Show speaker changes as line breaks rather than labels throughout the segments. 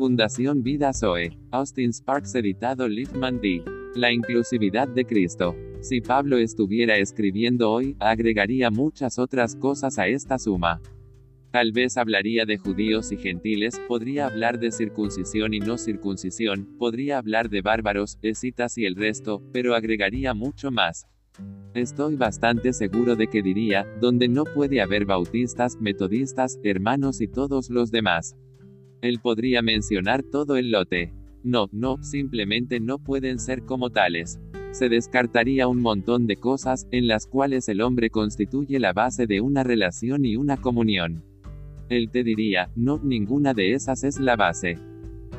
Fundación Vida Zoe. Austin Sparks editado Liefman D. La inclusividad de Cristo. Si Pablo estuviera escribiendo hoy, agregaría muchas otras cosas a esta suma. Tal vez hablaría de judíos y gentiles, podría hablar de circuncisión y no circuncisión, podría hablar de bárbaros, escitas y el resto, pero agregaría mucho más. Estoy bastante seguro de que diría, donde no puede haber bautistas, metodistas, hermanos y todos los demás. Él podría mencionar todo el lote. No, no, simplemente no pueden ser como tales. Se descartaría un montón de cosas, en las cuales el hombre constituye la base de una relación y una comunión. Él te diría, no, ninguna de esas es la base.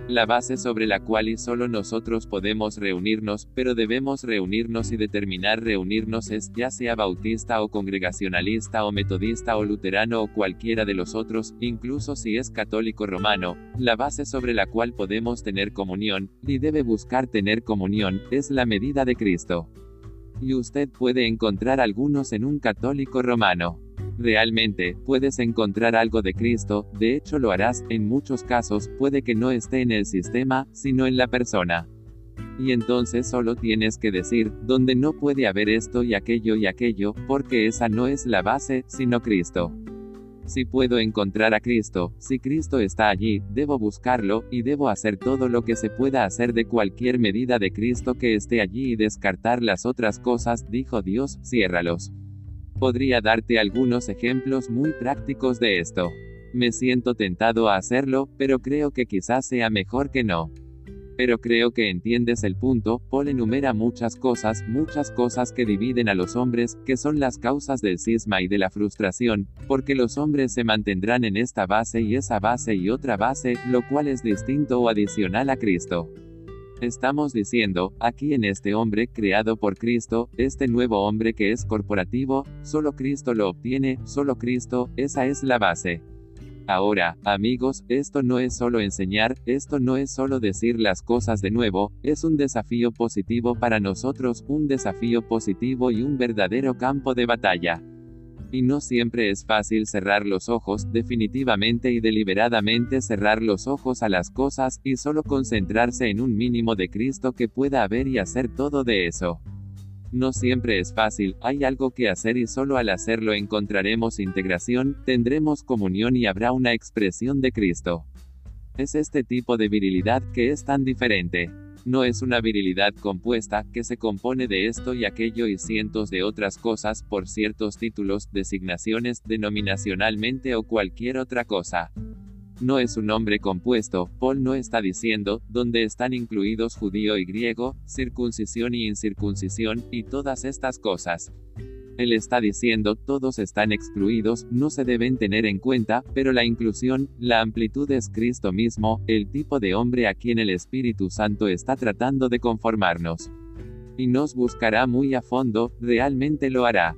La base sobre la cual y solo nosotros podemos reunirnos, pero debemos reunirnos y determinar reunirnos es, ya sea bautista o congregacionalista o metodista o luterano o cualquiera de los otros, incluso si es católico romano, la base sobre la cual podemos tener comunión, y debe buscar tener comunión, es la medida de Cristo. Y usted puede encontrar algunos en un católico romano. Realmente, puedes encontrar algo de Cristo, de hecho lo harás, en muchos casos, puede que no esté en el sistema, sino en la persona. Y entonces solo tienes que decir, donde no puede haber esto y aquello y aquello, porque esa no es la base, sino Cristo. Si puedo encontrar a Cristo, si Cristo está allí, debo buscarlo, y debo hacer todo lo que se pueda hacer de cualquier medida de Cristo que esté allí y descartar las otras cosas, dijo Dios, ciérralos. Podría darte algunos ejemplos muy prácticos de esto. Me siento tentado a hacerlo, pero creo que quizás sea mejor que no. Pero creo que entiendes el punto, Paul enumera muchas cosas, muchas cosas que dividen a los hombres, que son las causas del cisma y de la frustración, porque los hombres se mantendrán en esta base y esa base y otra base, lo cual es distinto o adicional a Cristo. Estamos diciendo, aquí en este hombre creado por Cristo, este nuevo hombre que es corporativo, solo Cristo lo obtiene, solo Cristo, esa es la base. Ahora, amigos, esto no es solo enseñar, esto no es solo decir las cosas de nuevo, es un desafío positivo para nosotros, un desafío positivo y un verdadero campo de batalla. Y no siempre es fácil cerrar los ojos, definitivamente y deliberadamente cerrar los ojos a las cosas, y solo concentrarse en un mínimo de Cristo que pueda haber y hacer todo de eso. No siempre es fácil, hay algo que hacer y solo al hacerlo encontraremos integración, tendremos comunión y habrá una expresión de Cristo. Es este tipo de virilidad que es tan diferente. No es una virilidad compuesta, que se compone de esto y aquello y cientos de otras cosas, por ciertos títulos, designaciones, denominacionalmente o cualquier otra cosa. No es un hombre compuesto, Paul no está diciendo, donde están incluidos judío y griego, circuncisión y incircuncisión, y todas estas cosas. Él está diciendo, todos están excluidos, no se deben tener en cuenta, pero la inclusión, la amplitud es Cristo mismo, el tipo de hombre a quien el Espíritu Santo está tratando de conformarnos. Y nos buscará muy a fondo, realmente lo hará.